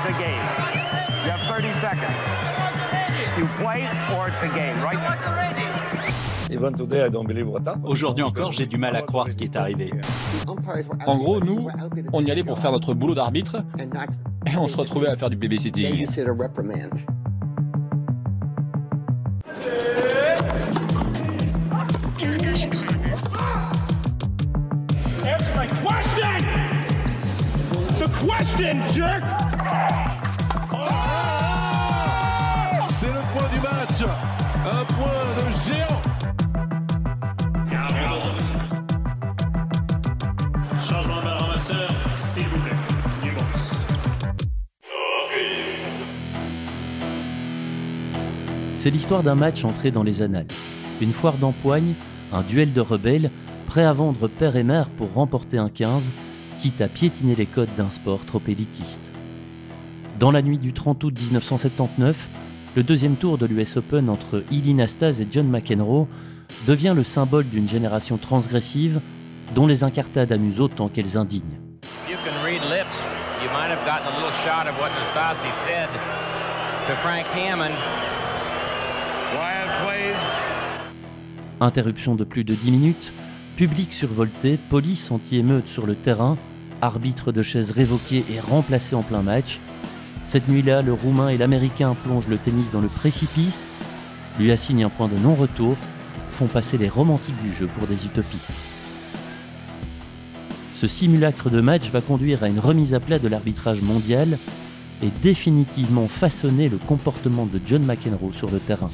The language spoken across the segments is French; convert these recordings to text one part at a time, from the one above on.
it's a game. You have 30 seconds. You play or it's a game, right? Aujourd'hui encore, j'ai du mal à croire ce qui est arrivé. En gros, nous, on y allait pour faire notre boulot d'arbitre et on se retrouvait à faire du babysitting. Answer my question! The question, jerk! Un point de géant. Changement de ramasseur, s'il vous plaît. C'est l'histoire d'un match entré dans les annales. Une foire d'empoigne, un duel de rebelles, prêts à vendre père et mère pour remporter un 15, quitte à piétiner les codes d'un sport trop élitiste. Dans la nuit du 30 août 1979, le deuxième tour de l'US Open entre Illy Nastase et John McEnroe devient le symbole d'une génération transgressive dont les incartades amusent autant qu'elles indignent. If you can read lips, you might have gotten a little shot of what Nastasi said to Frank Hammond. Quiet, please. Interruption de plus de 10 minutes, public survolté, police anti-émeute sur le terrain, arbitre de chaise révoqué et remplacé en plein match. Cette nuit-là, le Roumain et l'Américain plongent le tennis dans le précipice, lui assignent un point de non-retour, font passer les romantiques du jeu pour des utopistes. Ce simulacre de match va conduire à une remise à plat de l'arbitrage mondial et définitivement façonner le comportement de John McEnroe sur le terrain.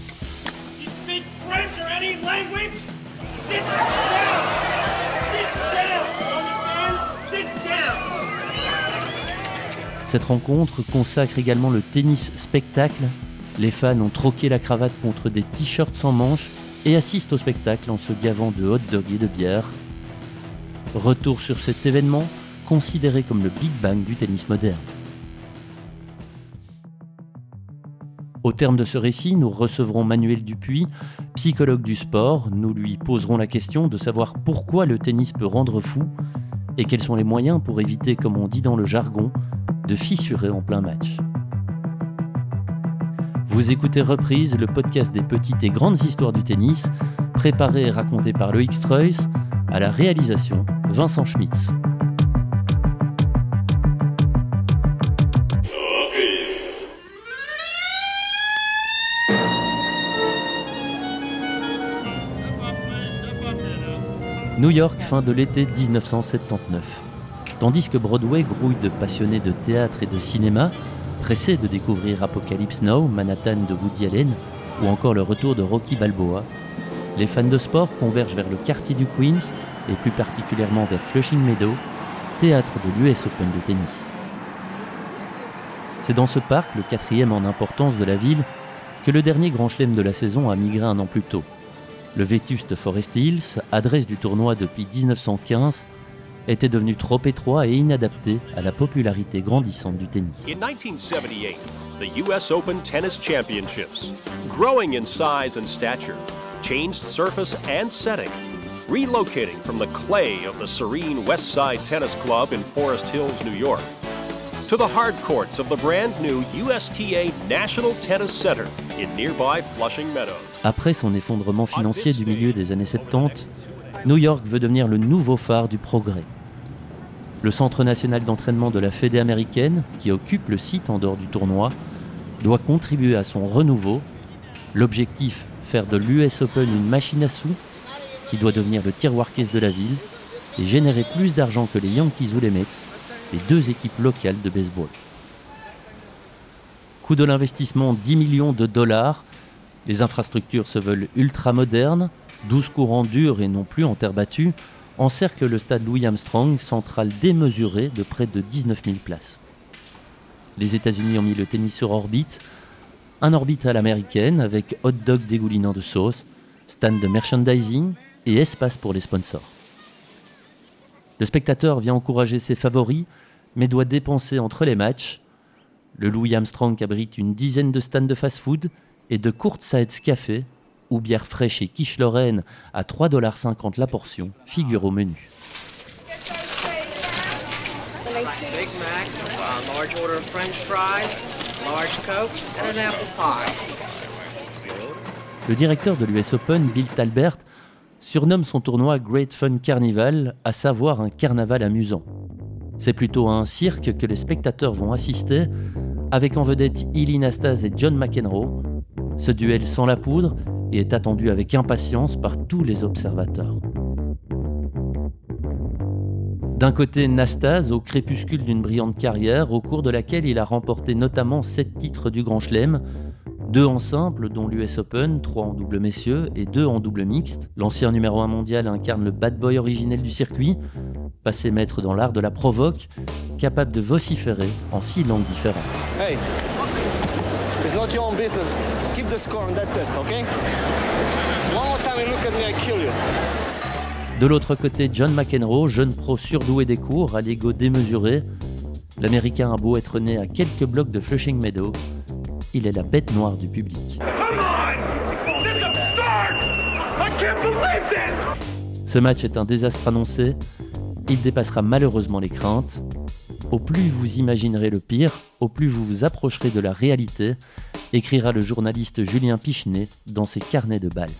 Cette rencontre consacre également le tennis spectacle. Les fans ont troqué la cravate contre des t-shirts sans manches et assistent au spectacle en se gavant de hot dog et de bière. Retour sur cet événement considéré comme le Big Bang du tennis moderne. Au terme de ce récit, nous recevrons Manuel Dupuis, psychologue du sport. Nous lui poserons la question de savoir pourquoi le tennis peut rendre fou et quels sont les moyens pour éviter, comme on dit dans le jargon, de fissurer en plein match. Vous écoutez Reprise, le podcast des petites et grandes histoires du tennis, préparé et raconté par Loïc Streuss, à la réalisation Vincent Schmitz. New York, fin de l'été 1979. Tandis que Broadway grouille de passionnés de théâtre et de cinéma, pressés de découvrir Apocalypse Now, Manhattan de Woody Allen, ou encore le retour de Rocky Balboa, les fans de sport convergent vers le quartier du Queens, et plus particulièrement vers Flushing Meadow, théâtre de l'US Open de tennis. C'est dans ce parc, le quatrième en importance de la ville, que le dernier grand chelem de la saison a migré un an plus tôt. Le vétuste Forest Hills, adresse du tournoi depuis 1915, était devenu trop étroit et inadapté à la popularité grandissante du tennis. In 1978, the U.S. Open Tennis Championships, growing in size and stature, changed surface and setting, relocating from the clay of the serene West Side Tennis Club in Forest Hills, New York, to the hard courts of the brand new USTA National Tennis Center in nearby Flushing Meadows. Après son effondrement financier du milieu des années 70, New York veut devenir le nouveau phare du progrès. Le Centre national d'entraînement de la Fédé américaine, qui occupe le site en dehors du tournoi, doit contribuer à son renouveau. L'objectif, faire de l'US Open une machine à sous, qui doit devenir le tiroir caisse de la ville, et générer plus d'argent que les Yankees ou les Mets, les deux équipes locales de baseball. Coût de l'investissement 10 millions de dollars, les infrastructures se veulent ultra modernes, 12 courants durs et non plus en terre battue, encerclent le stade Louis Armstrong, centrale démesurée de près de 19 000 places. Les États-Unis ont mis le tennis sur orbite, un orbite à l'américaine avec hot dog dégoulinant de sauce, stand de merchandising et espace pour les sponsors. Le spectateur vient encourager ses favoris, mais doit dépenser entre les matchs. Le Louis Armstrong abrite une dizaine de stands de fast-food et de Sides Café, où bière fraîche et quiche Lorraine à 3,50$ la portion figure au menu. Big Mac, a large order of French fries, large Coke, and an apple pie. Le directeur de l'US Open, Bill Talbert, surnomme son tournoi Great Fun Carnival, à savoir un carnaval amusant. C'est plutôt un cirque que les spectateurs vont assister, avec en vedette Illy Nastase et John McEnroe. Ce duel sans la poudre et est attendu avec impatience par tous les observateurs. D'un côté, Nastase, au crépuscule d'une brillante carrière, au cours de laquelle il a remporté notamment sept titres du Grand Chelem, deux en simple, dont l'US Open, trois en double messieurs et deux en double mixte. L'ancien numéro 1 mondial incarne le bad boy originel du circuit, passé maître dans l'art de la provoque, capable de vociférer en six langues différentes. Hey, it's not your own business. Keep the score and that's it, okay? One more time you look at me, I kill you. De l'autre côté, John McEnroe, jeune pro surdoué des cours, à l'ego démesuré. L'Américain a beau être né à quelques blocs de Flushing Meadow, il est la bête noire du public. Ce match est un désastre annoncé. Il dépassera malheureusement les craintes. Au plus vous imaginerez le pire, au plus vous vous approcherez de la réalité, écrira le journaliste Julien Pichenet dans ses carnets de balles.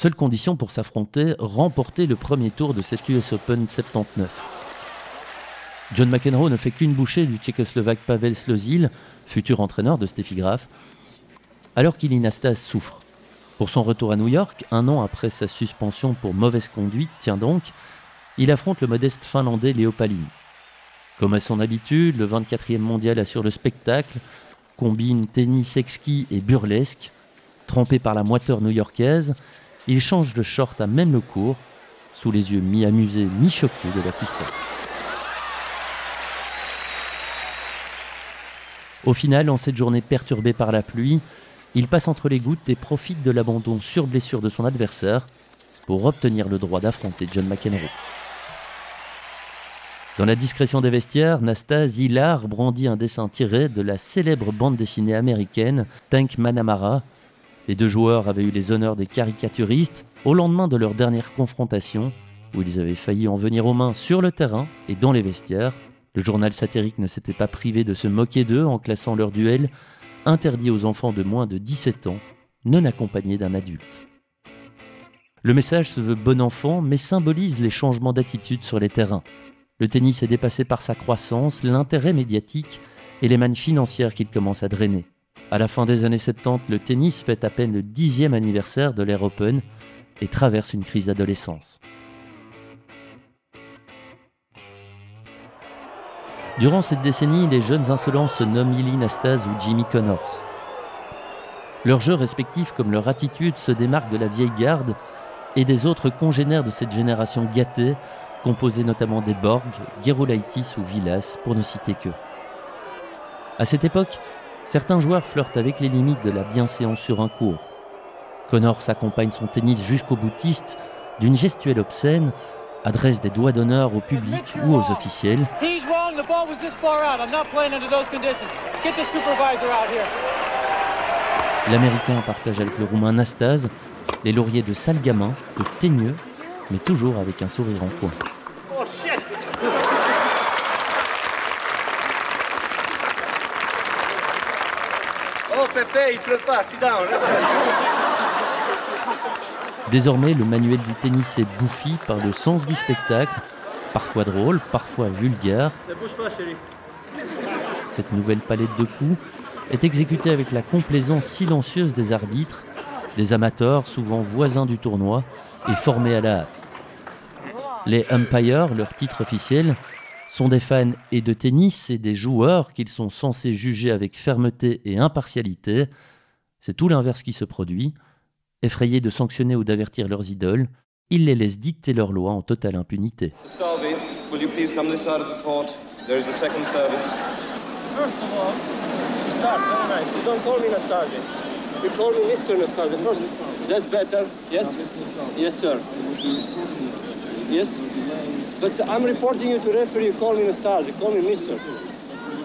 Seule condition pour s'affronter, remporter le premier tour de cette US Open 79. John McEnroe ne fait qu'une bouchée du tchécoslovaque Pavel Slozil, futur entraîneur de Steffi Graf, alors qu'Ilinastas souffre. Pour son retour à New York, un an après sa suspension pour mauvaise conduite, tiens donc, il affronte le modeste finlandais Léo Palin. Comme à son habitude, le 24e mondial assure le spectacle, combine tennis exquis et burlesque, trempé par la moiteur new-yorkaise, il change de short à même le cours, sous les yeux mi-amusés, mi-choqués de l'assistant. Au final, en cette journée perturbée par la pluie, il passe entre les gouttes et profite de l'abandon sur blessure de son adversaire pour obtenir le droit d'affronter John McEnroe. Dans la discrétion des vestiaires, Nasta Zillar brandit un dessin tiré de la célèbre bande dessinée américaine Tank Manamara, les deux joueurs avaient eu les honneurs des caricaturistes au lendemain de leur dernière confrontation, où ils avaient failli en venir aux mains sur le terrain et dans les vestiaires. Le journal satirique ne s'était pas privé de se moquer d'eux en classant leur duel interdit aux enfants de moins de 17 ans, non accompagnés d'un adulte. Le message se veut bon enfant, mais symbolise les changements d'attitude sur les terrains. Le tennis est dépassé par sa croissance, l'intérêt médiatique et les mannes financières qu'il commence à drainer. À la fin des années 70, le tennis fête à peine le dixième anniversaire de l'ère Open et traverse une crise d'adolescence. Durant cette décennie, les jeunes insolents se nomment Lily Nastase ou Jimmy Connors. Leurs jeux respectifs comme leur attitude se démarquent de la vieille garde et des autres congénères de cette génération gâtée, composée notamment des Borg, Gerolaitis ou Villas, pour ne citer que. À cette époque, Certains joueurs flirtent avec les limites de la bienséance sur un cours. Connor s'accompagne son tennis jusqu'au boutiste d'une gestuelle obscène, adresse des doigts d'honneur au public ou aux officiels. L'Américain partage avec le Roumain Nastase les lauriers de sale gamin, de teigneux, mais toujours avec un sourire en coin. Il pleut pas, Désormais, le manuel du tennis est bouffi par le sens du spectacle, parfois drôle, parfois vulgaire. Cette nouvelle palette de coups est exécutée avec la complaisance silencieuse des arbitres, des amateurs souvent voisins du tournoi et formés à la hâte. Les umpires, leur titre officiel, sont des fans et de tennis et des joueurs qu'ils sont censés juger avec fermeté et impartialité. C'est tout l'inverse qui se produit. Effrayés de sanctionner ou d'avertir leurs idoles, ils les laissent dicter leurs lois en totale impunité. Yes?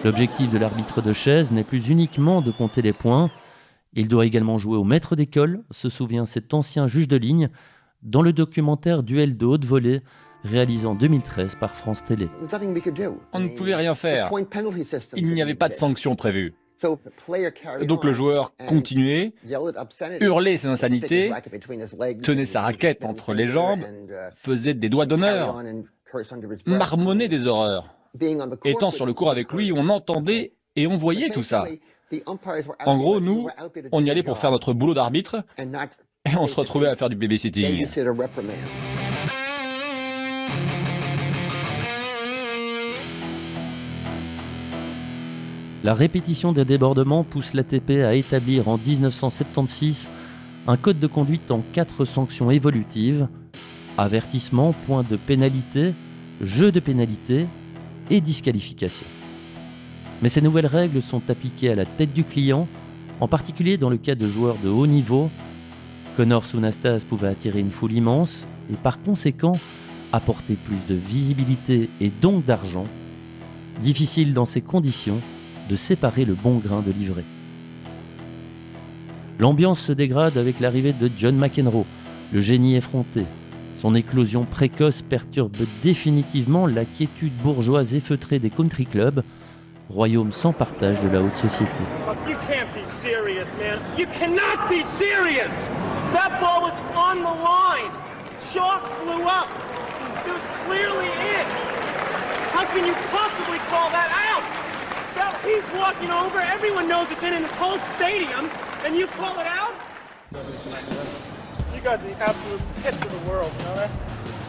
L'objectif de l'arbitre de chaise n'est plus uniquement de compter les points, Il doit également jouer au maître d'école, se souvient cet ancien juge de ligne, dans le documentaire Duel de haute volée réalisé en 2013 par France Télé. On ne pouvait rien faire. Il n'y avait pas de sanctions prévues. Donc le joueur continuait, hurlait ses insanités, tenait sa raquette entre les jambes, faisait des doigts d'honneur, marmonnait des horreurs. Étant sur le cours avec lui, on entendait et on voyait tout ça. En gros, nous, on y allait pour faire notre boulot d'arbitre et on se retrouvait à faire du babysitting. La répétition des débordements pousse l'ATP à établir en 1976 un code de conduite en quatre sanctions évolutives avertissement, point de pénalité, jeu de pénalité et disqualification. Mais ces nouvelles règles sont appliquées à la tête du client, en particulier dans le cas de joueurs de haut niveau. Connor Sounastas pouvait attirer une foule immense et par conséquent apporter plus de visibilité et donc d'argent. Difficile dans ces conditions de séparer le bon grain de l'ivraie. L'ambiance se dégrade avec l'arrivée de John McEnroe, le génie effronté. Son éclosion précoce perturbe définitivement la quiétude bourgeoise effeutrée des country clubs, royaume sans partage de la haute société.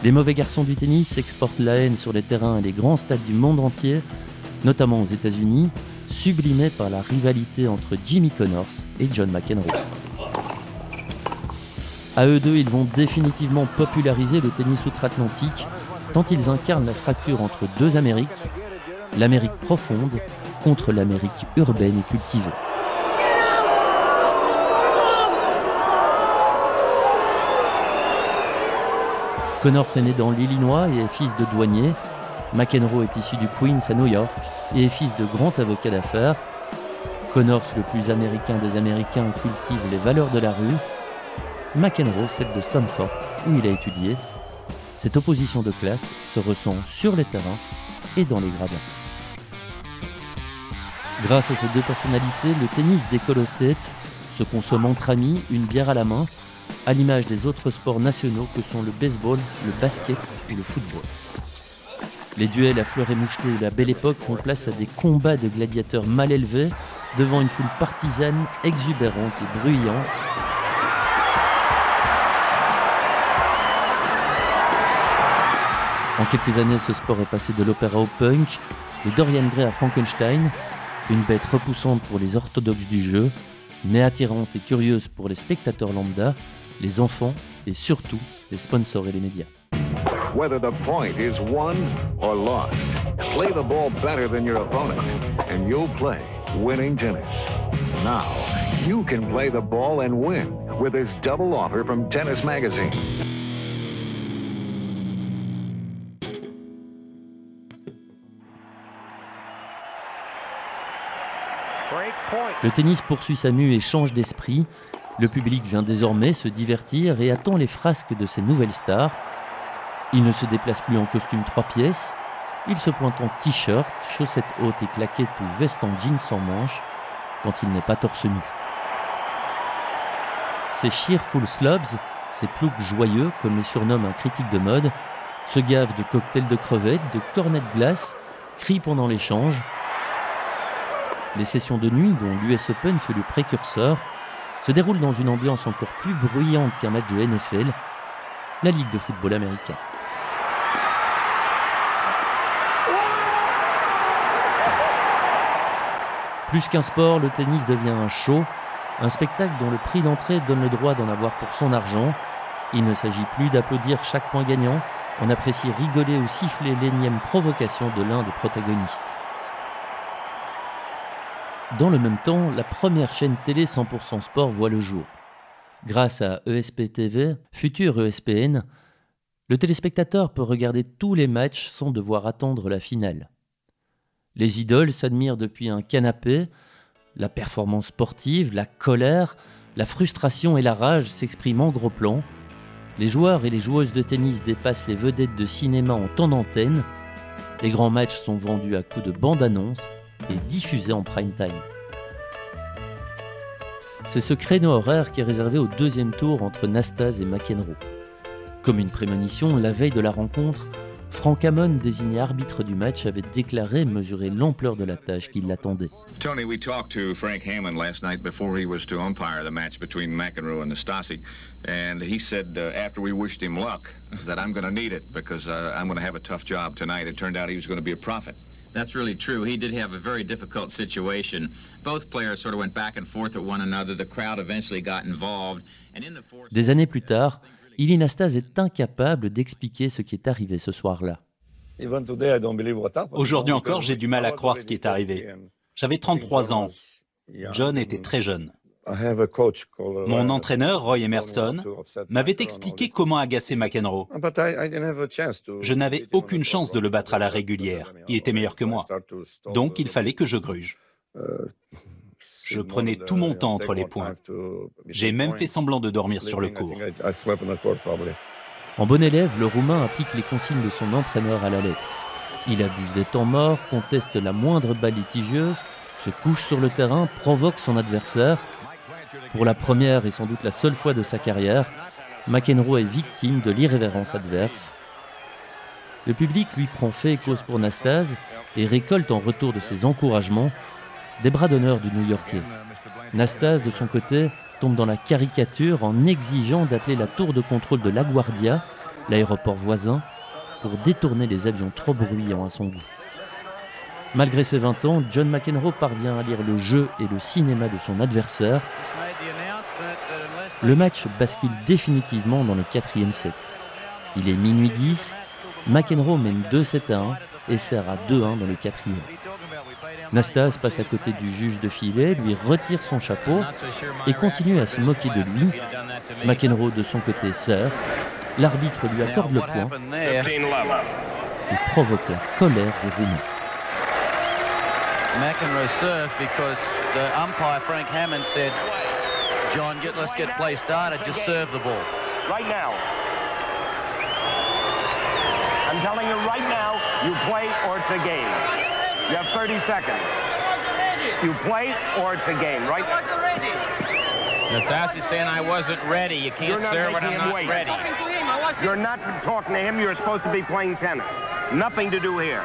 Les mauvais garçons du tennis exportent la haine sur les terrains et les grands stades du monde entier, notamment aux États-Unis, sublimés par la rivalité entre Jimmy Connors et John McEnroe. À eux deux, ils vont définitivement populariser le tennis outre-Atlantique, tant ils incarnent la fracture entre deux Amériques, l'Amérique profonde contre l'Amérique urbaine et cultivée. Connors est né dans l'Illinois et est fils de douanier. McEnroe est issu du Queens à New York et est fils de grand avocat d'affaires. Connors, le plus américain des Américains, cultive les valeurs de la rue. McEnroe, celle de Stanford, où il a étudié. Cette opposition de classe se ressent sur les terrains et dans les gradins. Grâce à ces deux personnalités, le tennis aux States, se consomme entre amis, une bière à la main, à l'image des autres sports nationaux que sont le baseball, le basket ou le football. Les duels à fleurs et mouchetés de la belle époque font place à des combats de gladiateurs mal élevés devant une foule partisane exubérante et bruyante. En quelques années, ce sport est passé de l'opéra au punk, de Dorian Gray à Frankenstein, une bête repoussante pour les orthodoxes du jeu, mais attirante et curieuse pour les spectateurs lambda, les enfants et surtout les sponsors et les médias. Whether the point is won or lost, play the ball better than your opponent, and you'll play winning tennis. Now, you can play the ball and win with this double offer from Tennis Magazine. Le tennis poursuit sa mue et change d'esprit. Le public vient désormais se divertir et attend les frasques de ces nouvelles stars. Il ne se déplace plus en costume trois pièces. Il se pointe en t-shirt, chaussettes hautes et claquettes ou veste en jeans sans manches quand il n'est pas torse nu. Ces cheerful slobs, ces ploucs joyeux, comme les surnomme un critique de mode, se gavent de cocktails de crevettes, de cornets de glace, crient pendant l'échange. Les sessions de nuit, dont l'US Open fut le précurseur, se déroulent dans une ambiance encore plus bruyante qu'un match de NFL, la Ligue de football américain. Plus qu'un sport, le tennis devient un show, un spectacle dont le prix d'entrée donne le droit d'en avoir pour son argent. Il ne s'agit plus d'applaudir chaque point gagnant, on apprécie rigoler ou siffler l'énième provocation de l'un des protagonistes. Dans le même temps, la première chaîne télé 100% sport voit le jour. Grâce à ESP TV, futur ESPN, le téléspectateur peut regarder tous les matchs sans devoir attendre la finale. Les idoles s'admirent depuis un canapé, La performance sportive, la colère, la frustration et la rage s'expriment en gros plan. Les joueurs et les joueuses de tennis dépassent les vedettes de cinéma en temps d'antenne. Les grands matchs sont vendus à coups de bande-annonce et diffusés en prime time. C'est ce créneau horaire qui est réservé au deuxième tour entre Nastase et McEnroe. Comme une prémonition, la veille de la rencontre, Frank Hammond, désigné arbitre du match, avait déclaré mesurer l'ampleur de la tâche qui l'attendait. Tony, we talked to Frank Hammond last night before he was to umpire the match between McEnroe and Nastasi, and he said uh, after we wished him luck that I'm going to need it because uh, I'm going to have a tough job tonight. It turned out he was going to be a prophet. That's really true. He did have a very difficult situation. Both players sort of went back and forth at one another. The crowd eventually got involved. And in the fourth... Des années plus tard, Ilinastas est incapable d'expliquer ce qui est arrivé ce soir-là. Aujourd'hui encore, j'ai du mal à croire ce qui est arrivé. J'avais 33 ans. John était très jeune. Mon entraîneur, Roy Emerson, m'avait expliqué comment agacer McEnroe. Je n'avais aucune chance de le battre à la régulière. Il était meilleur que moi. Donc il fallait que je gruge. Je prenais tout mon temps entre les points. J'ai même fait semblant de dormir sur le court. En bon élève, le Roumain applique les consignes de son entraîneur à la lettre. Il abuse des temps morts, conteste la moindre balle litigieuse, se couche sur le terrain, provoque son adversaire. Pour la première et sans doute la seule fois de sa carrière, McEnroe est victime de l'irrévérence adverse. Le public lui prend fait et cause pour Nastase et récolte en retour de ses encouragements des bras d'honneur du New-Yorkais. Nastase, de son côté, tombe dans la caricature en exigeant d'appeler la tour de contrôle de LaGuardia, l'aéroport voisin, pour détourner les avions trop bruyants à son goût. Malgré ses 20 ans, John McEnroe parvient à lire le jeu et le cinéma de son adversaire. Le match bascule définitivement dans le quatrième set. Il est minuit 10, McEnroe mène 2-7 à 1 et sert à 2-1 dans le quatrième. Nastas passe à côté du juge de filet, lui retire son chapeau et continue à se moquer de lui. McEnroe de son côté sert. L'arbitre lui accorde le point et provoque la colère du Roumain. McEnroe Frank Hammond John, get, let's get play started, just serve the ball. Right now. I'm telling you right now, you play or it's a game. You have 30 seconds. You play or it's a game, right? I wasn't ready. Nastasi's saying I wasn't ready. You can't serve it, I'm not wait. ready. You're not talking to him. You're supposed to be playing tennis. Nothing to do here.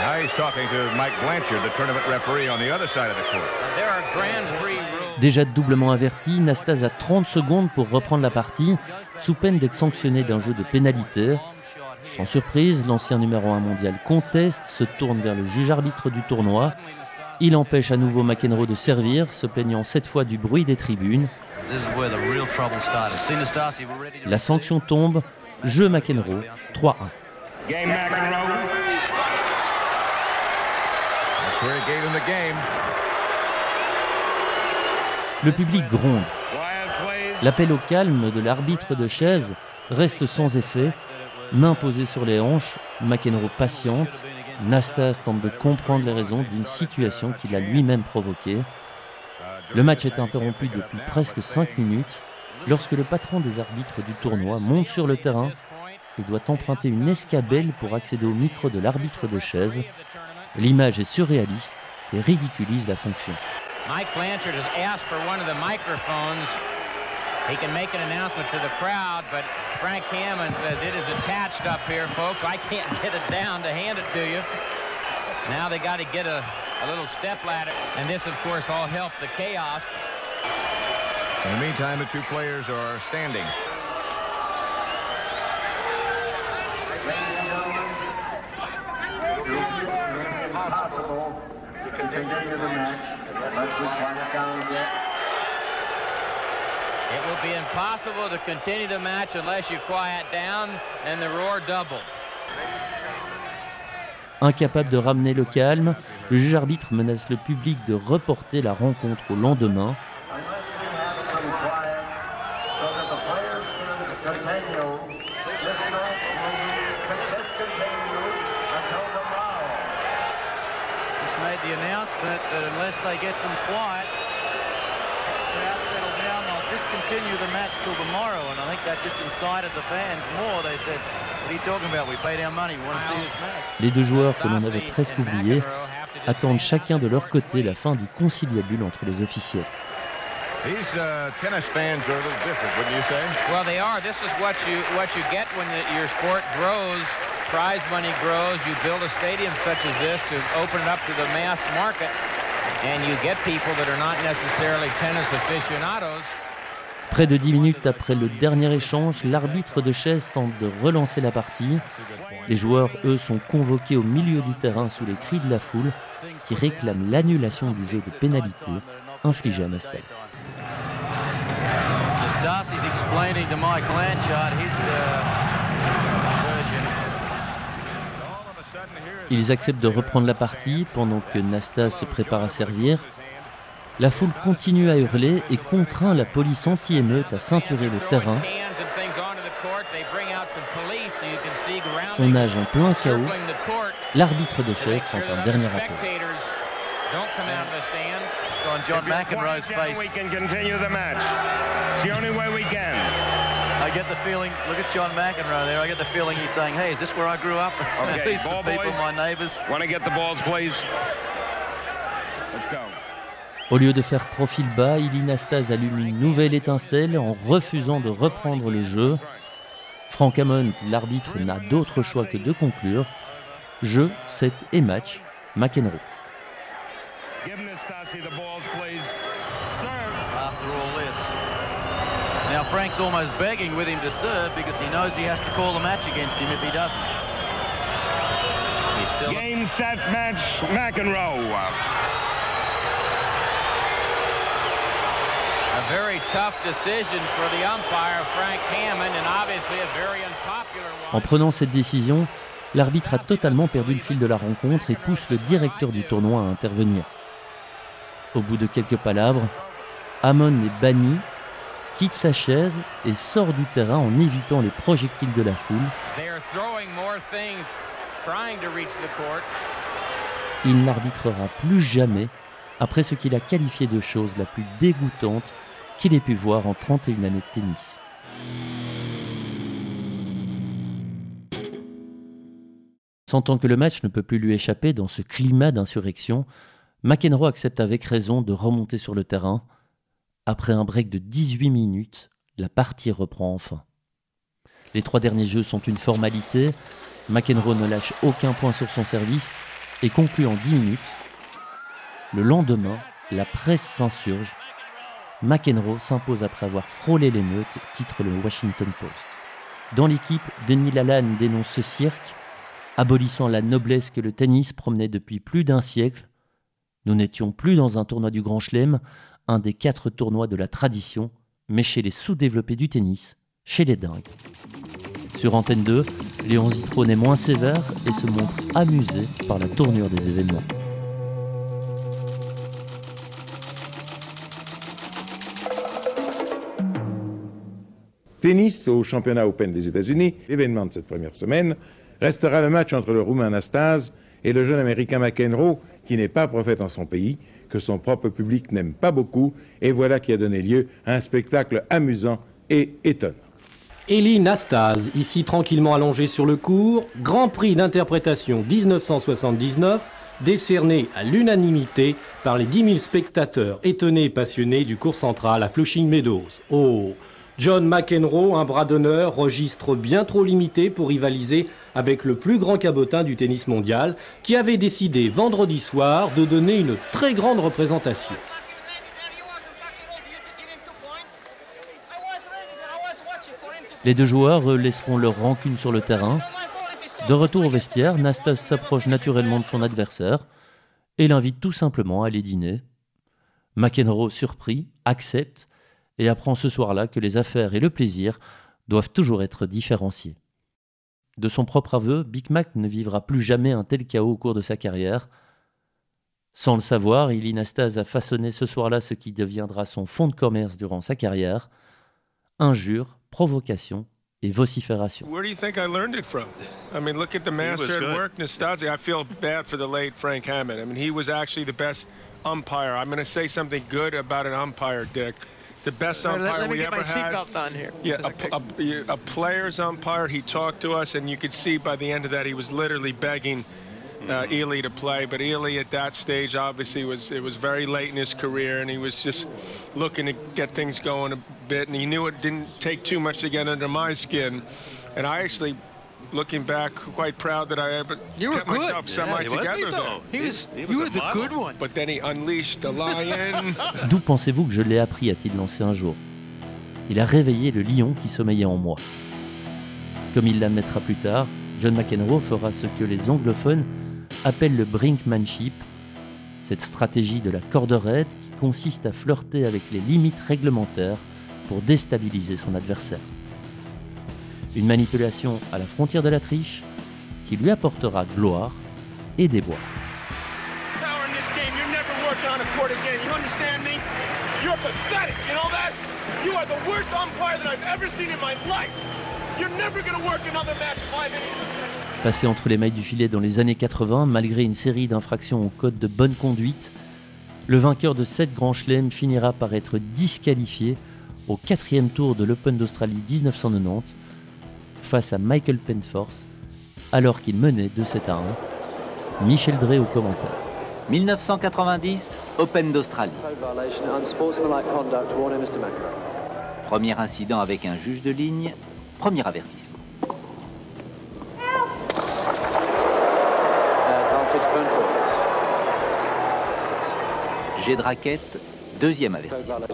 Now he's talking to Mike Blanchard, the tournament referee on the other side of the court. There are Grand Prix rules. Déjà doublement averti, Nastase a 30 secondes pour reprendre la partie, sous peine d'être sanctionné d'un jeu de pénalité. Sans surprise, l'ancien numéro 1 mondial conteste, se tourne vers le juge arbitre du tournoi. Il empêche à nouveau McEnroe de servir, se plaignant cette fois du bruit des tribunes. La sanction tombe, jeu McEnroe, 3-1. Game McEnroe. That's where he gave him the game. Le public gronde. L'appel au calme de l'arbitre de chaise reste sans effet. Main posée sur les hanches, McEnroe patiente. Nastas tente de comprendre les raisons d'une situation qu'il a lui-même provoquée. Le match est interrompu depuis presque 5 minutes lorsque le patron des arbitres du tournoi monte sur le terrain et doit emprunter une escabelle pour accéder au micro de l'arbitre de chaise. L'image est surréaliste et ridiculise la fonction. Mike Blanchard has asked for one of the microphones. He can make an announcement to the crowd, but Frank Hammond says it is attached up here, folks. I can't get it down to hand it to you. Now they got to get a, a little step ladder, and this, of course, all helped the chaos. In the meantime, the two players are standing. Possible to continue the match unless we quiet down a bit. It will be impossible to continue the match unless you quiet down, and the roar doubled. Incapable de ramener le calme, le juge arbitre menace le public de reporter la rencontre au lendemain. made the announcement that unless they get some quiet, crowd settle down, they'll discontinue the match till tomorrow. And I think that just incited the fans more. They said, what are you talking about? We paid our money. We want to see this match? Les deux joueurs que l'on avait presque oubliés attendent chacun de leur côté la fin du conciliabule entre les officiels. These uh, tennis fans are a little different, wouldn't you say? Well, they are. This is what you what you get when the, your sport grows. Prize money grows. You build a stadium such as this to open it up to the mass market, and you get people that are not necessarily tennis aficionados. Près de 10 minutes après le dernier échange, l'arbitre de chaise tente de relancer la partie. Les joueurs, eux, sont convoqués au milieu du terrain sous les cris de la foule qui réclament l'annulation du jeu de pénalité infligé à Nastel. Ils acceptent de reprendre la partie pendant que Nastas se prépare à servir. La foule continue à hurler et contraint la police anti-émeute à ceinturer le terrain. On nage en plein chaos. L'arbitre de chaise tente un dernier appel. John McEnroe's face. We can continue the match. It's the only way we can. I get the feeling, look at John McEnroe there, I get the feeling he's saying, hey, is this where I grew up? Okay, These ball the people, boys. my neighbors. Want to get the balls, please? Let's go. Au lieu de faire profil bas, Ilinastase allume une nouvelle étincelle en refusant de reprendre le jeu. Frank Hammond, l'arbitre, n'a d'autre choix que de conclure. Jeu, set et match, McEnroe. Give Nastasi the balls, please. Serve. After all this. Now Frank's almost begging with him to serve because he knows he has to call the match against him if he doesn't. He's still Game, set, match, McEnroe. A very tough decision for the umpire, Frank Hammond, and obviously a very unpopular one. En prenant cette décision, l'arbitre a totalement perdu le fil de la rencontre et pousse le directeur du tournoi à intervenir. Au bout de quelques palabres, Hammond est banni, quitte sa chaise et sort du terrain en évitant les projectiles de la foule. Il n'arbitrera plus jamais après ce qu'il a qualifié de chose la plus dégoûtante qu'il ait pu voir en 31 années de tennis. Sentant que le match ne peut plus lui échapper dans ce climat d'insurrection, McEnroe accepte avec raison de remonter sur le terrain. Après un break de 18 minutes, la partie reprend enfin. Les trois derniers jeux sont une formalité. McEnroe ne lâche aucun point sur son service et conclut en 10 minutes. Le lendemain, la presse s'insurge. McEnroe s'impose après avoir frôlé l'émeute, titre le Washington Post. Dans l'équipe, Denis Lalanne dénonce ce cirque, abolissant la noblesse que le tennis promenait depuis plus d'un siècle. Nous n'étions plus dans un tournoi du Grand Chelem, un des quatre tournois de la tradition, mais chez les sous-développés du tennis, chez les dingues. Sur Antenne 2, Léon Zitrone est moins sévère et se montre amusé par la tournure des événements. Tennis au championnat Open des États-Unis, l'événement de cette première semaine, restera le match entre le Roumain Anastase et le jeune Américain McEnroe, qui n'est pas prophète en son pays, que son propre public n'aime pas beaucoup, et voilà qui a donné lieu à un spectacle amusant et étonnant. Elie Nastase, ici tranquillement allongé sur le cours, Grand Prix d'interprétation 1979, décerné à l'unanimité par les 10 000 spectateurs étonnés et passionnés du cours central à Flushing Meadows. Oh John McEnroe, un bras d'honneur, registre bien trop limité pour rivaliser avec le plus grand cabotin du tennis mondial, qui avait décidé vendredi soir de donner une très grande représentation. Les deux joueurs laisseront leur rancune sur le terrain. De retour au vestiaire, Nastas s'approche naturellement de son adversaire et l'invite tout simplement à aller dîner. McEnroe, surpris, accepte et apprend ce soir-là que les affaires et le plaisir doivent toujours être différenciés. De son propre aveu, Big Mac ne vivra plus jamais un tel chaos au cours de sa carrière. Sans le savoir, Ilinastase a façonné ce soir-là ce qui deviendra son fonds de commerce durant sa carrière injures, provocations et vociférations. Where do you think I learned it from? I mean, look at the master at work, Nastasi. I feel bad for the late Frank Hammond. I mean, he was actually the best umpire. I'm going to say something good about an umpire, Dick. The best umpire let, let me we get ever my had. seatbelt on here. Yeah, a, a, a player's umpire. He talked to us, and you could see by the end of that, he was literally begging uh, Ely to play. But Ely at that stage, obviously, was it was very late in his career, and he was just looking to get things going a bit. And he knew it didn't take too much to get under my skin. And I actually, looking back, quite proud that I ever You were kept good. myself semi together there. though. He was- He- he was you were the model. good one. But then he unleashed the lion. D'où pensez-vous que je l'ai appris a-t-il lancé un jour? Il a réveillé le lion qui sommeillait en moi. Comme il l'admettra plus tard, John McEnroe fera ce que les anglophones appellent le brinkmanship, cette stratégie de la corde raide qui consiste à flirter avec les limites réglementaires pour déstabiliser son adversaire. Une manipulation à la frontière de la triche qui lui apportera gloire et déboire. Passé entre les mailles du filet dans les années 80, malgré une série d'infractions au code de bonne conduite, le vainqueur de sept grands chelems finira par être disqualifié au quatrième tour de l'Open d'Australie 1990 face à Michael Penforce, alors qu'il menait de 7 à 1. Michel Drey au commentaire. 1990, Open d'Australie. Premier incident avec un juge de ligne, premier avertissement. Jet de raquette, deuxième avertissement.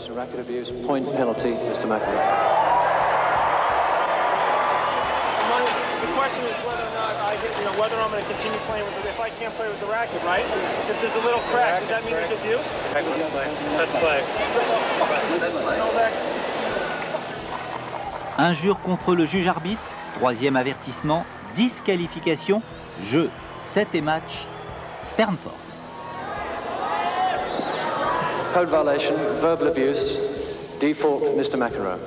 The question is whether or not I, you know, whether I'm going to continue playing with it. If I can't play with the racket, right? If there's a little crack, does that mean it's a due? Let's play. Let's play. Let's play. Injure contre le juge arbitre, troisième avertissement, disqualification, jeu, 7 et match, Pernforce. Code violation, verbal abuse, default, Mr. McEnroe.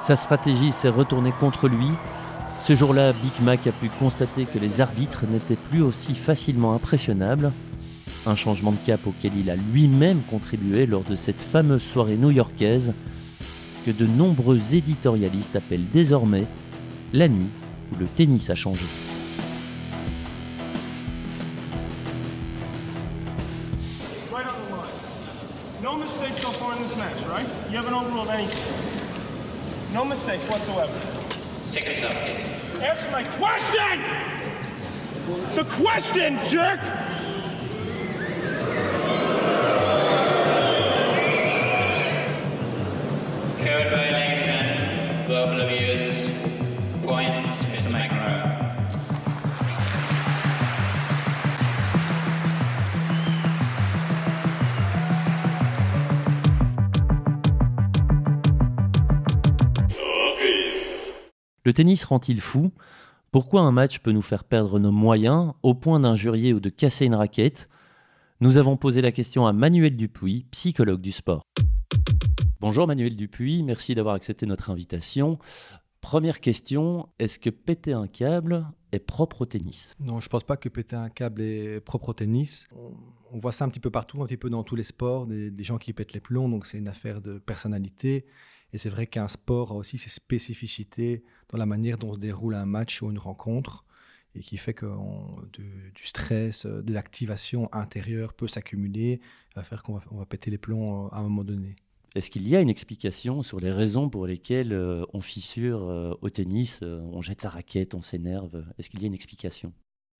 Sa stratégie s'est retournée contre lui. Ce jour-là, Big Mac a pu constater que les arbitres n'étaient plus aussi facilement impressionnables. Un changement de cap auquel il a lui-même contribué lors de cette fameuse soirée new-yorkaise que de nombreux éditorialistes appellent désormais la nuit où le tennis a changé. No mistakes whatsoever. Second stop, please. Answer my question! The question, jerk! Le tennis rend-il fou? Pourquoi un match peut nous faire perdre nos moyens au point d'injurier ou de casser une raquette? Nous avons posé la question à Manuel Dupuis, psychologue du sport. Bonjour Manuel Dupuis, merci d'avoir accepté notre invitation. Première question, est-ce que péter un câble est propre au tennis? Non, je ne pense pas que péter un câble est propre au tennis. On, voit ça un petit peu partout, un petit peu dans tous les sports, des, des gens qui pètent les plombs, donc c'est une affaire de personnalité. Et c'est vrai qu'un sport a aussi ses spécificités dans la manière dont se déroule un match ou une rencontre, et qui fait que on- du, du stress, euh, de l'activation intérieure peut s'accumuler, à faire qu'on va, on va péter les plombs euh, à un moment donné. Est-ce qu'il y a une explication sur les raisons pour lesquelles euh, on fissure au tennis, on jette sa raquette, on s'énerve? Est-ce qu'il y a une explication?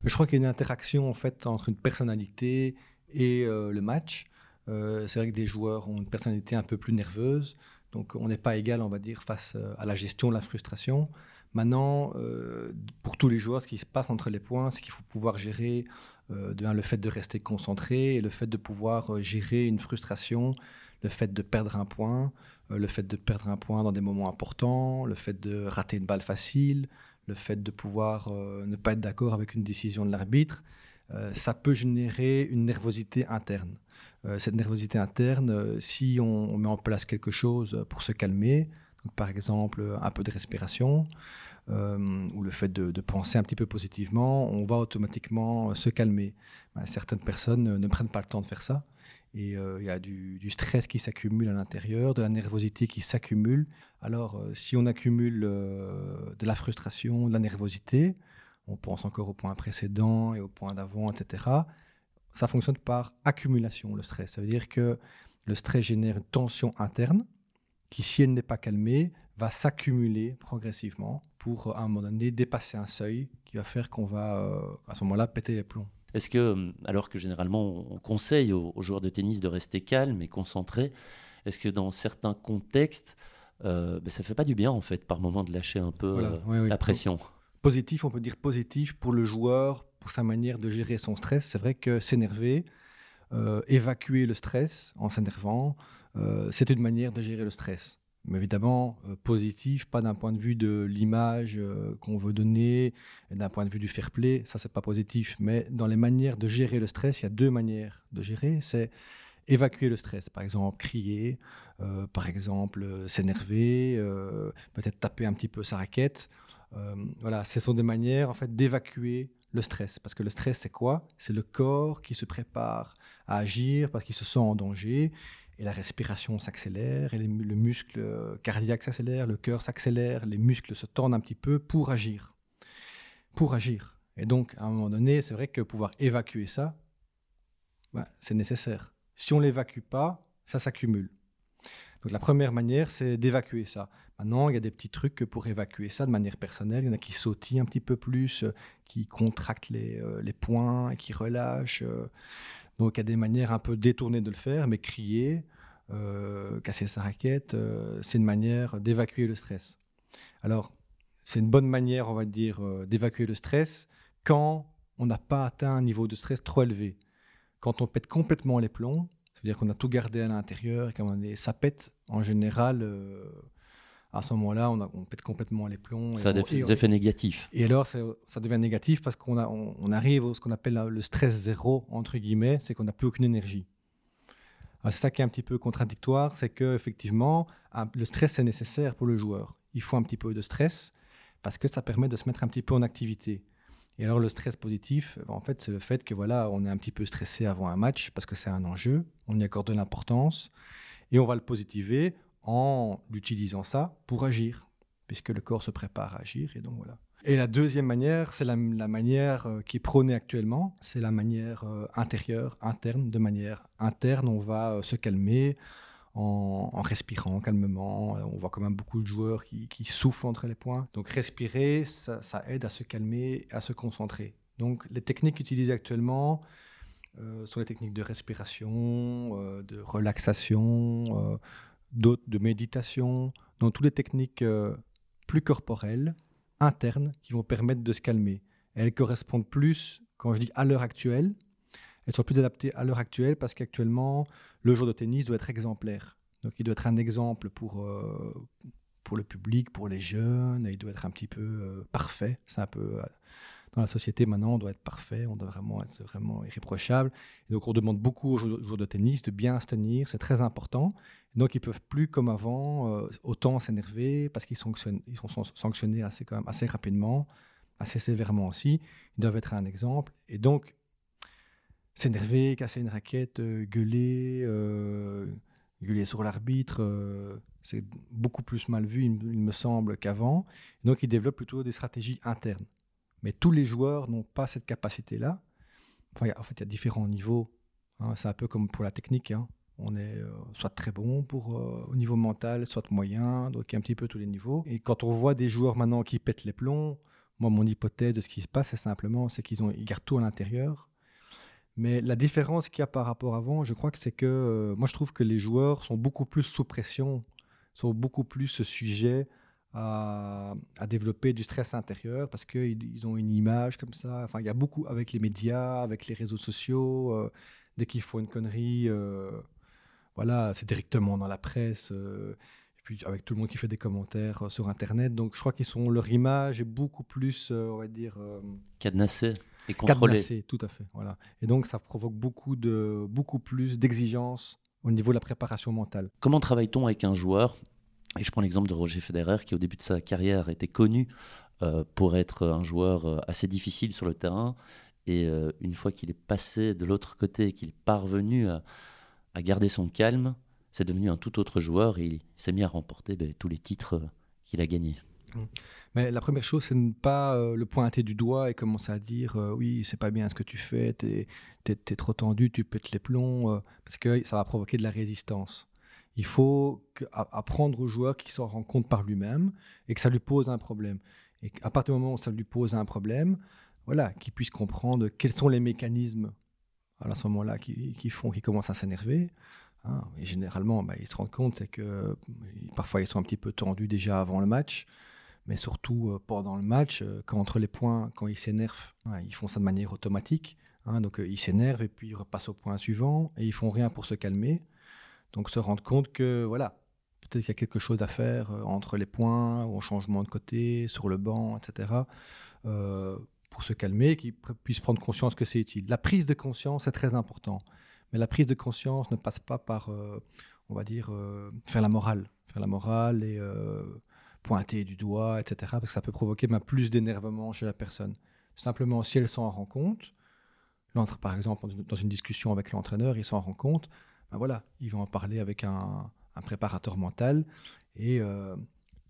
Je crois qu'il y a une interaction en fait entre une personnalité et euh, le match. Euh, c'est vrai que des joueurs ont une personnalité un peu plus nerveuse, donc on n'est pas égal, on va dire, face euh, à la gestion de la frustration. Maintenant, euh, pour tous les joueurs, ce qui se passe entre les points, c'est qu'il faut pouvoir gérer euh, le fait de rester concentré et le fait de pouvoir gérer une frustration, le fait de perdre un point, le fait de perdre un point dans des moments importants, le fait de rater une balle facile, le fait de pouvoir ne pas être d'accord avec une décision de l'arbitre, ça peut générer une nervosité interne. Euh, cette nervosité interne, euh, si on, met en place quelque chose pour se calmer, par exemple, un peu de respiration euh, ou le fait de, penser un petit peu positivement, on va automatiquement se calmer. Ben, certaines personnes ne prennent pas le temps de faire ça. Et il y a du, stress qui s'accumule à l'intérieur, de la nervosité qui s'accumule. Alors, si on accumule de la frustration, de la nervosité, on pense encore au point précédent et au point d'avant, etc. Ça fonctionne par accumulation, le stress. Ça veut dire que le stress génère une tension interne qui, si elle n'est pas calmée, va s'accumuler progressivement pour, à un moment donné, dépasser un seuil qui va faire qu'on va, euh, à ce moment-là, péter les plombs. Est-ce que, alors que généralement on conseille aux, joueurs de tennis de rester calmes et concentrés, est-ce que dans certains contextes, euh, ben, ça ne fait pas du bien en fait par moment de lâcher un peu euh, la pression? Positif, on peut dire positif pour le joueur, pour sa manière de gérer son stress. C'est vrai que s'énerver, euh, évacuer le stress en s'énervant, c'est une manière de gérer le stress mais évidemment euh, positif, pas d'un point de vue de l'image euh, qu'on veut donner, d'un point de vue du fair play, ça c'est pas positif. Mais dans les manières de gérer le stress, il y a deux manières de gérer. C'est évacuer le stress, par exemple crier, euh, par exemple s'énerver, peut-être taper un petit peu sa raquette. voilà, ce sont des manières en fait d'évacuer le stress. Parce que le stress, c'est quoi? C'est le corps qui se prépare à agir parce qu'il se sent en danger et la respiration s'accélère, et le muscle cardiaque s'accélère, le cœur s'accélère, les muscles se tendent un petit peu pour agir. Pour agir. Et donc, à un moment donné, c'est vrai que pouvoir évacuer ça, ben, c'est nécessaire. Si on l'évacue pas, ça s'accumule. Donc la première manière, c'est d'évacuer ça. Maintenant, il y a des petits trucs pour évacuer ça de manière personnelle. Il y en a qui sautillent un petit peu plus, euh, qui contractent les, euh, les poings, qui relâchent. Euh, donc il y a des manières un peu détournées de le faire, mais crier, casser sa raquette, c'est une manière d'évacuer le stress. Alors, c'est une bonne manière, on va dire, d'évacuer le stress quand on n'a pas atteint un niveau de stress trop élevé. Quand on pète complètement les plombs, c'est-à-dire qu'on a tout gardé à l'intérieur et quand ça pète, en général, à ce moment-là, on, pète complètement les plombs. Ça a des effets négatifs. Et alors, ça devient négatif parce qu'on on, arrive à ce qu'on appelle le stress zéro, entre guillemets, c'est qu'on n'a plus aucune énergie. C'est ça qui est un petit peu contradictoire, c'est que effectivement, le stress est nécessaire pour le joueur. Il faut un petit peu de stress parce que ça permet de se mettre un petit peu en activité. Et alors le stress positif, en fait, c'est le fait que voilà, on est un petit peu stressé avant un match parce que c'est un enjeu, on y accorde de l'importance et on va le positiver en utilisant ça pour agir, puisque le corps se prépare à agir. Et donc voilà. Et la deuxième manière, c'est la, manière euh, qui est prônée actuellement, c'est la manière euh, intérieure, interne. De manière interne, on va euh, se calmer en, respirant calmement. On voit quand même beaucoup de joueurs qui, soufflent entre les points. Donc respirer, ça, aide à se calmer, à se concentrer. Donc les techniques utilisées actuellement sont les techniques de respiration, de relaxation d'autres de méditation, dans toutes les techniques euh, plus corporelles, internes, qui vont permettre de se calmer. elles correspondent plus, quand je dis à l'heure actuelle, elles sont plus adaptées à l'heure actuelle parce qu'actuellement, le jour de tennis doit être exemplaire. Donc il doit être un exemple pour, euh, pour le public, pour les jeunes, il doit être un petit peu euh, parfait. C'est un peu dans la société maintenant, on doit être parfait, on doit vraiment être vraiment irréprochable. Donc on demande beaucoup aux joueurs de tennis de bien se tenir, c'est très important. donc ils peuvent plus comme avant euh, autant s'énerver parce qu'ils sont sanctionnés assez quand même assez rapidement, assez sévèrement aussi. Ils doivent être un exemple. Et donc s'énerver, casser une raquette, euh, gueuler, euh, gueuler sur l'arbitre, c'est beaucoup plus mal vu, il me semble, qu'avant. Donc ils développent plutôt des stratégies internes. Mais tous les joueurs n'ont pas cette capacité-là. en fait, il y a différents niveaux. Hein. C'est un peu comme pour la technique. Hein. On est euh, soit très bon pour, euh, au niveau mental, soit moyen, donc il y a un petit peu tous les niveaux. Et quand on voit des joueurs maintenant qui pètent les plombs, moi, mon hypothèse de ce qui se passe, c'est simplement c'est qu'ils ils gardent tout à l'intérieur. Mais la différence qu'il y a par rapport à avant, je crois que c'est que euh, moi, je trouve que les joueurs sont beaucoup plus sous pression, sont beaucoup plus sujets à, développer du stress intérieur parce qu'ils ils ont une image comme ça. Enfin, il y a beaucoup avec les médias, avec les réseaux sociaux. Euh, dès qu'il faut une connerie, euh, voilà, c'est directement dans la presse. Euh, et puis avec tout le monde qui fait des commentaires sur Internet. Donc je crois qu'ils sont leur image est beaucoup plus, on va dire, cadenassée et contrôlée. Cadenassée, tout à fait. Voilà. Et donc ça provoque beaucoup de beaucoup plus d'exigences au niveau de la préparation mentale. Comment travaille-t-on avec un joueur Et je prends l'exemple de Roger Federer, qui au début de sa carrière était connu euh, pour être un joueur euh, assez difficile sur le terrain. Et euh, une fois qu'il est passé de l'autre côté, qu'il est parvenu à, garder son calme, c'est devenu un tout autre joueur et il s'est mis à remporter ben, tous les titres qu'il a gagnés. Mmh. Mais la première chose, c'est ne pas le pointer du doigt et commencer à dire oui, c'est pas bien ce que tu fais, tu es, trop tendu, tu pètes les plombs, parce que ça va provoquer de la résistance. Il faut apprendre au joueur qu'il s'en rend compte par lui-même et que ça lui pose un problème. Et à partir du moment où ça lui pose un problème, voilà, qu'il puisse comprendre quels sont les mécanismes à ce moment-là qui, font qu'il commence à s'énerver. Hein. et généralement, bah, il se rend compte c'est que parfois ils sont un petit peu tendus déjà avant le match, mais surtout euh, pendant le match, euh, quand entre les points, quand ils s'énervent, hein, ils font ça de manière automatique. Hein. donc euh, ils s'énervent et puis ils repassent au point suivant et ils font rien pour se calmer. Donc se rendre compte que voilà, peut-être qu'il y a quelque chose à faire euh, entre les points, ou au changement de côté, sur le banc, etc. Euh, pour se calmer, qu'ils puissent prendre conscience que c'est utile. La prise de conscience est très important, mais la prise de conscience ne passe pas par, euh, on va dire, faire la morale, faire la morale et pointer du doigt, etc. Parce que ça peut provoquer même plus d'énervement chez la personne. Simplement, si elle s'en rend compte, par exemple, dans une discussion avec l'entraîneur, il s'en rend compte, ben voilà, ils vont en parler avec un, préparateur mental. Et euh,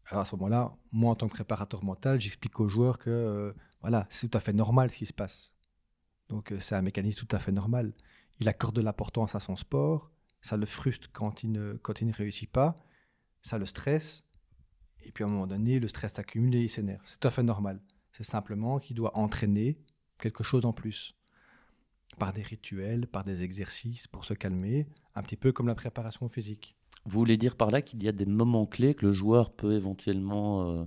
alors à ce moment-là, moi en tant que préparateur mental, j'explique aux joueurs que euh, voilà, c'est tout à fait normal ce qui se passe. Donc euh, c'est un mécanisme tout à fait normal. Il accorde de l'importance à son sport, ça le frustre quand il ne, quand il ne réussit pas, ça le stresse, et puis à un moment donné, le stress s'accumule et il s'énerve. C'est tout à fait normal. C'est simplement qu'il doit entraîner quelque chose en plus par des rituels, par des exercices pour se calmer, un petit peu comme la préparation physique. Vous voulez dire par là qu'il y a des moments clés que le joueur peut éventuellement euh,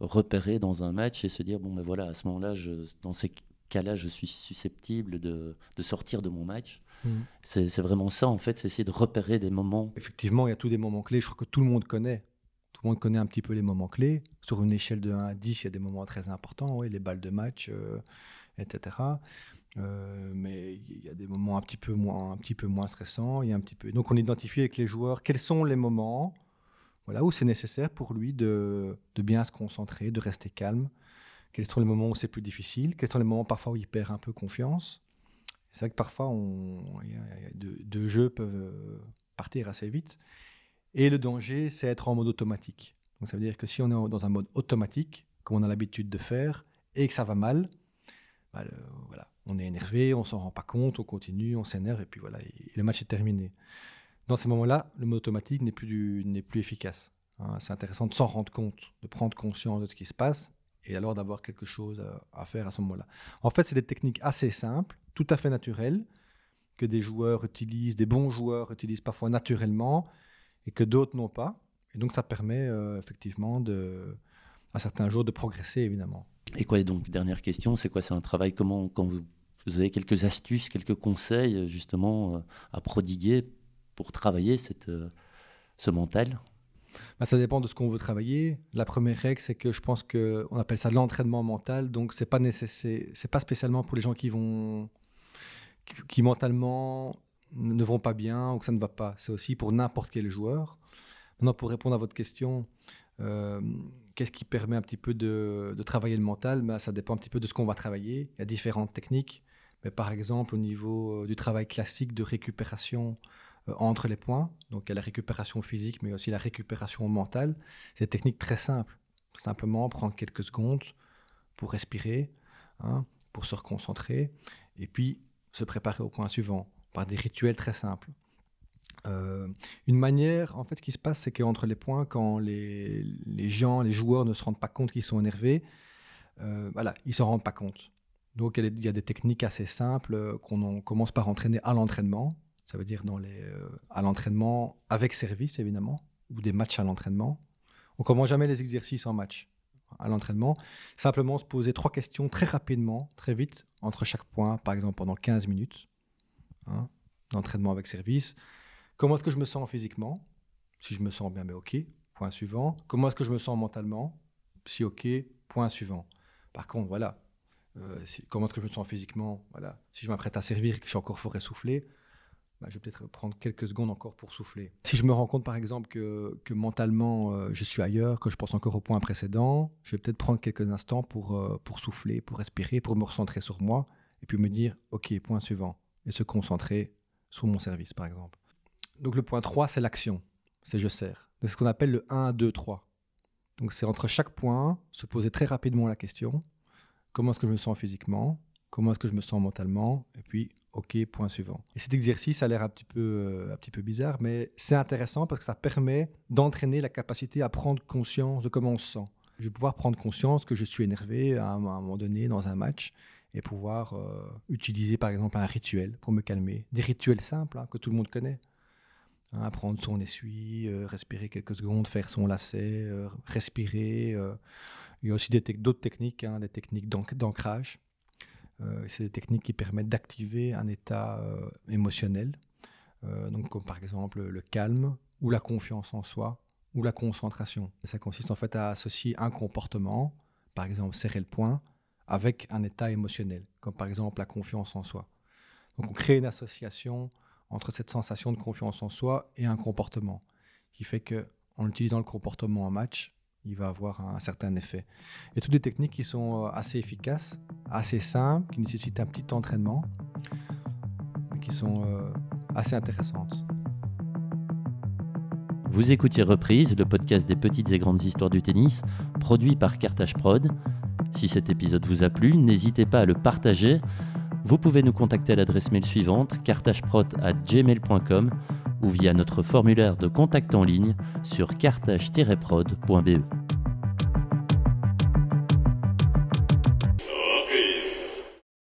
repérer dans un match et se dire bon ben voilà à ce moment-là, dans ces cas-là, je suis susceptible de, sortir de mon match. Mmh. C'est vraiment ça en fait, c'est essayer de repérer des moments. Effectivement, il y a tous des moments clés. Je crois que tout le monde connaît. Tout le monde connaît un petit peu les moments clés. Sur une échelle de 1 à 10, il y a des moments très importants, oui, les balles de match, euh, etc. Euh, mais il y a des moments un petit peu moins, un petit peu moins stressants. Il y a un petit peu. Donc on identifie avec les joueurs quels sont les moments, voilà, où c'est nécessaire pour lui de, de, bien se concentrer, de rester calme. Quels sont les moments où c'est plus difficile Quels sont les moments parfois où il perd un peu confiance C'est vrai que parfois, on, deux, jeux peuvent euh, partir assez vite. Et le danger, c'est être en mode automatique. Donc ça veut dire que si on est dans un mode automatique, comme on a l'habitude de faire, et que ça va mal, bah, voilà, on est énervé, on s'en rend pas compte, on continue, on s'énerve et puis voilà, et le match est terminé. Dans ces moments-là, le mode automatique n'est plus, plus efficace. Hein. c'est intéressant de s'en rendre compte, de prendre conscience de ce qui se passe et alors d'avoir quelque chose à, faire à ce moment-là. En fait, c'est des techniques assez simples, tout à fait naturelles, que des joueurs utilisent, des bons joueurs utilisent parfois naturellement et que d'autres n'ont pas. Et donc, ça permet euh, effectivement de, à certains jours de progresser, évidemment. Et quoi, donc, dernière question, c'est quoi C'est un travail, comment, quand vous vous avez quelques astuces, quelques conseils justement euh, à prodiguer pour travailler cette, euh, ce mental? Bah, ça dépend de ce qu'on veut travailler. La première règle, c'est que je pense qu'on appelle ça l'entraînement mental. Donc, ce n'est pas, c'est pas spécialement pour les gens qui vont qui, mentalement ne vont pas bien ou que ça ne va pas. C'est aussi pour n'importe quel joueur. Maintenant, pour répondre à votre question, euh, qu'est-ce qui permet un petit peu de, travailler le mental? Bah, Ça dépend un petit peu de ce qu'on va travailler. Il y a différentes techniques. Mais par exemple, au niveau euh, du travail classique de récupération euh, entre les points, donc il y a la récupération physique, mais aussi la récupération mentale, c'est des techniques très simples. Simplement prendre quelques secondes pour respirer, hein, pour se reconcentrer, et puis se préparer au point suivant par des rituels très simples. Euh, une manière, en fait, ce qui se passe, c'est qu'entre les points, quand les, gens, les joueurs ne se rendent pas compte qu'ils sont énervés, voilà, ils s'en rendent pas compte. Donc il y a des techniques assez simples euh, qu'on commence par entraîner à l'entraînement. Ça veut dire euh, à l'entraînement avec service évidemment, ou des matchs à l'entraînement. On commence jamais les exercices en match à l'entraînement. Simplement se poser trois questions très rapidement, très vite, entre chaque point, par exemple pendant 15 minutes. Hein, d'entraînement avec service. Comment est-ce que je me sens physiquement? Si je me sens bien, mais ok. Point suivant. Comment est-ce que je me sens mentalement? Si ok, point suivant. Par contre, voilà, euh, comment que je me sens physiquement voilà. Si je m'apprête à servir et que je suis encore fort essoufflé, bah, je vais peut-être prendre quelques secondes encore pour souffler. Si je me rends compte par exemple que, que mentalement euh, je suis ailleurs, que je pense encore au point précédent, je vais peut-être prendre quelques instants pour, euh, pour souffler, pour respirer, pour me recentrer sur moi, et puis me dire, ok, point suivant, et se concentrer sur mon service par exemple. Donc le point 3, c'est l'action, c'est je sers. C'est ce qu'on appelle le 1, 2, 3. Donc c'est entre chaque point, se poser très rapidement la question, comment est-ce que je me sens physiquement, comment est-ce que je me sens mentalement, et puis ok, point suivant. Et cet exercice a l'air un petit peu, euh, un petit peu bizarre, mais c'est intéressant parce que ça permet d'entraîner la capacité à prendre conscience de comment on se sent. Je vais pouvoir prendre conscience que je suis énervé à un, moment donné dans un match et pouvoir euh, utiliser par exemple un rituel pour me calmer. Des rituels simples hein, que tout le monde connaît. Hein, prendre son essuie, euh, respirer quelques secondes, faire son lacet, respirer. il y a aussi d'autres techniques, hein, des techniques d'ancrage euh, c'est des techniques qui permettent d'activer un état euh, émotionnel, euh, donc comme par exemple le calme ou la confiance en soi ou la concentration. ça consiste en fait à associer un comportement, par exemple serrer le poing, avec un état émotionnel, comme par exemple la confiance en soi. Donc on crée une association entre cette sensation de confiance en soi et un comportement, qui fait que en utilisant le comportement en match, il va avoir un, certain effet. A toutes des techniques qui sont euh, assez efficaces, assez simples, qui nécessitent un petit entraînement, mais qui sont euh, assez intéressantes. Vous écoutiez Reprise, le podcast des petites et grandes histoires du tennis, produit par Cartage Prod. Si cet épisode vous a plu, n'hésitez pas à le partager. Vous pouvez nous contacter à l'adresse mail suivante cartageprod@gmail.com ou via notre formulaire de contact en ligne sur cartage-prod.be.